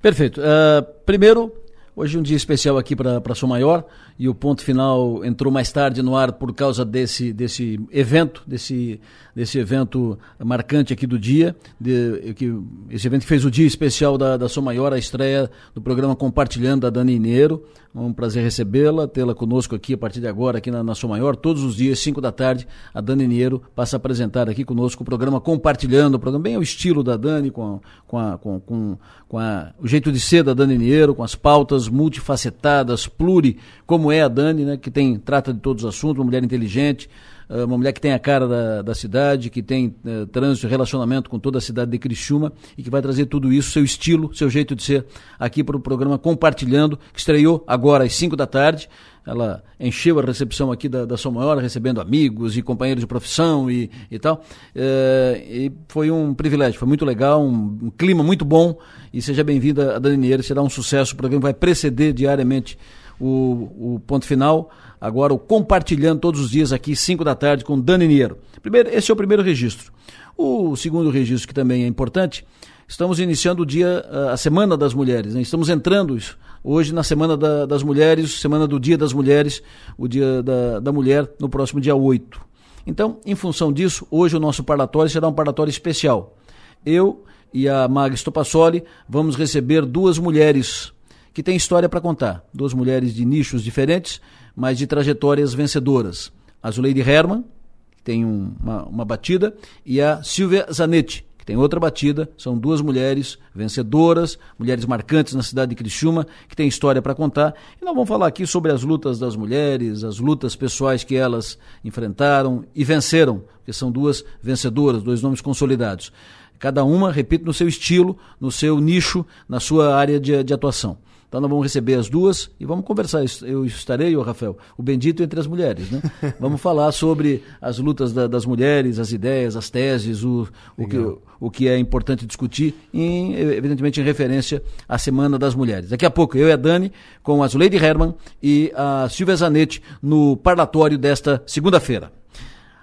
Perfeito. Uh, primeiro, hoje um dia especial aqui para Sou Maior e o ponto final entrou mais tarde no ar por causa desse, desse evento, desse, desse evento marcante aqui do dia, de, que, esse evento fez o dia especial da, da Sou Maior, a estreia do programa Compartilhando da Dani Ineiro. É um prazer recebê-la, tê-la conosco aqui a partir de agora, aqui na, na Sou Maior. Todos os dias, 5 da tarde, a Dani Ineiro passa a apresentar aqui conosco o programa Compartilhando, o programa bem o estilo da Dani, com, a, com, a, com, com, com a, o jeito de ser da Dani Ineiro, com as pautas multifacetadas, pluri, como é a Dani, né, que tem, trata de todos os assuntos, uma mulher inteligente, uma mulher que tem a cara da, da cidade, que tem uh, trânsito relacionamento com toda a cidade de Criciúma e que vai trazer tudo isso, seu estilo, seu jeito de ser, aqui para o programa Compartilhando, que estreou agora às 5 da tarde. Ela encheu a recepção aqui da, da Sua Maior, recebendo amigos e companheiros de profissão e, e tal. Uh, e foi um privilégio, foi muito legal, um, um clima muito bom. E seja bem-vinda a Dani Nieiro, será um sucesso. O programa vai preceder diariamente o, o ponto final agora o compartilhando todos os dias aqui, 5 da tarde, com Dani Niero. Primeiro, esse é o primeiro registro. O segundo registro, que também é importante, estamos iniciando o dia, a Semana das Mulheres. Né? Estamos entrando hoje na Semana da, das Mulheres, Semana do Dia das Mulheres, o Dia da, da Mulher, no próximo dia 8. Então, em função disso, hoje o nosso parlatório será um parlatório especial. Eu e a Mag Stopassoli vamos receber duas mulheres que têm história para contar. Duas mulheres de nichos diferentes, mas de trajetórias vencedoras. A Zuleide Herman, que tem um, uma, uma batida, e a Silvia Zanetti, que tem outra batida. São duas mulheres vencedoras, mulheres marcantes na cidade de Criciúma, que têm história para contar. E nós vamos falar aqui sobre as lutas das mulheres, as lutas pessoais que elas enfrentaram e venceram, porque são duas vencedoras, dois nomes consolidados. Cada uma, repito, no seu estilo, no seu nicho, na sua área de, de atuação. Então nós vamos receber as duas e vamos conversar. Eu estarei, o Rafael, o bendito entre as mulheres, né? vamos falar sobre as lutas da, das mulheres, as ideias, as teses, o, o, que, o, o que é importante discutir, em, evidentemente em referência à Semana das Mulheres. Daqui a pouco, eu e a Dani, com a Zuleide Herman e a Silvia Zanetti, no parlatório desta segunda-feira.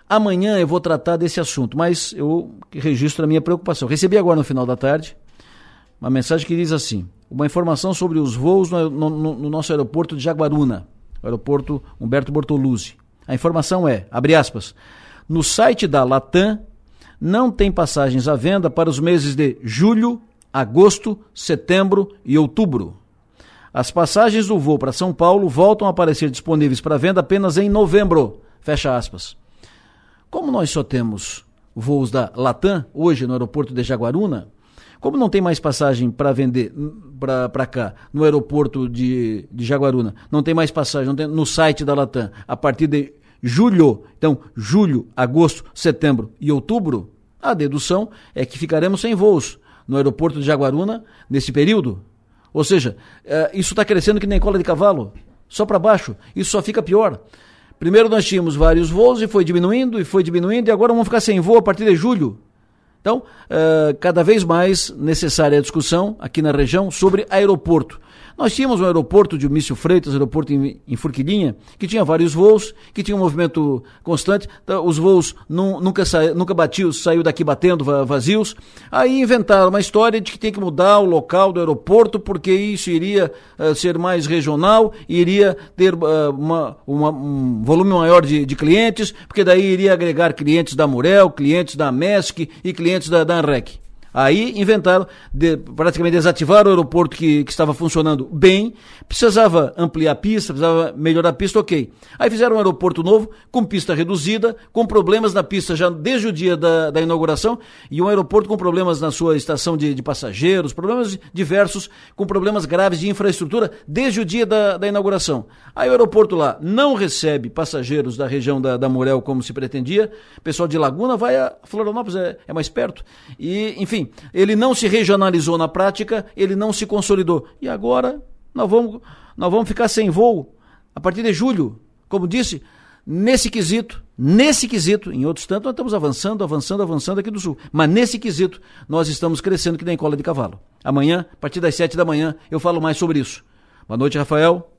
Amanhã eu vou tratar desse assunto, mas eu registro a minha preocupação. Recebi agora no final da tarde uma mensagem que diz assim: uma informação sobre os voos no, no, no nosso aeroporto de Jaguaruna, aeroporto Humberto Bortoluzzi. A informação é, abre aspas, no site da Latam não tem passagens à venda para os meses de julho, agosto, setembro e outubro. As passagens do voo para São Paulo voltam a aparecer disponíveis para venda apenas em novembro. Fecha aspas. Como nós só temos voos da Latam hoje no aeroporto de Jaguaruna, como não tem mais passagem para vender para cá, no aeroporto de, de Jaguaruna, não tem mais passagem, tem, no site da Latam, a partir de julho, então julho, agosto, setembro e outubro, a dedução é que ficaremos sem voos no aeroporto de Jaguaruna nesse período. Ou seja, é, isso está crescendo que nem cola de cavalo, só para baixo, isso só fica pior. Primeiro nós tínhamos vários voos e foi diminuindo, e foi diminuindo, e agora vamos ficar sem voo a partir de julho. Então, uh, cada vez mais necessária a discussão aqui na região sobre aeroporto. Nós tínhamos um aeroporto de Mício Freitas, aeroporto em, em Forquilhinha, que tinha vários voos, que tinha um movimento constante. Então, os voos nunca, sa, nunca batiam, saiu daqui batendo vazios. Aí inventaram uma história de que tem que mudar o local do aeroporto, porque isso iria uh, ser mais regional, iria ter uh, uma, uma, um volume maior de, de, clientes, porque daí iria agregar clientes da Murel, clientes da MESC e clientes da, da ANREC. Aí inventaram, de, praticamente desativaram o aeroporto que, que estava funcionando bem, precisava ampliar a pista, precisava melhorar a pista, ok. Aí fizeram um aeroporto novo, com pista reduzida, com problemas na pista já desde o dia da, da inauguração, e um aeroporto com problemas na sua estação de, de passageiros, problemas diversos, com problemas graves de infraestrutura desde o dia da, da inauguração. Aí o aeroporto lá não recebe passageiros da região da, da Morel como se pretendia, pessoal de Laguna vai a Florianópolis, é, é mais perto, e enfim, ele não se regionalizou na prática, ele não se consolidou. E agora nós vamos, nós vamos ficar sem voo a partir de julho. Como disse, nesse quesito, nesse quesito, em outros tantos, nós estamos avançando, avançando, avançando aqui do sul. Mas nesse quesito, nós estamos crescendo que nem cola de cavalo. Amanhã, a partir das sete da manhã, eu falo mais sobre isso. Boa noite, Rafael.